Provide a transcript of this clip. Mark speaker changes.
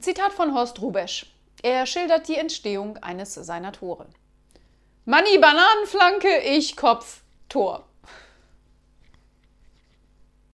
Speaker 1: Zitat von Horst Rubesch. Er schildert die Entstehung eines seiner Tore. Manni Bananenflanke, ich Kopf, Tor.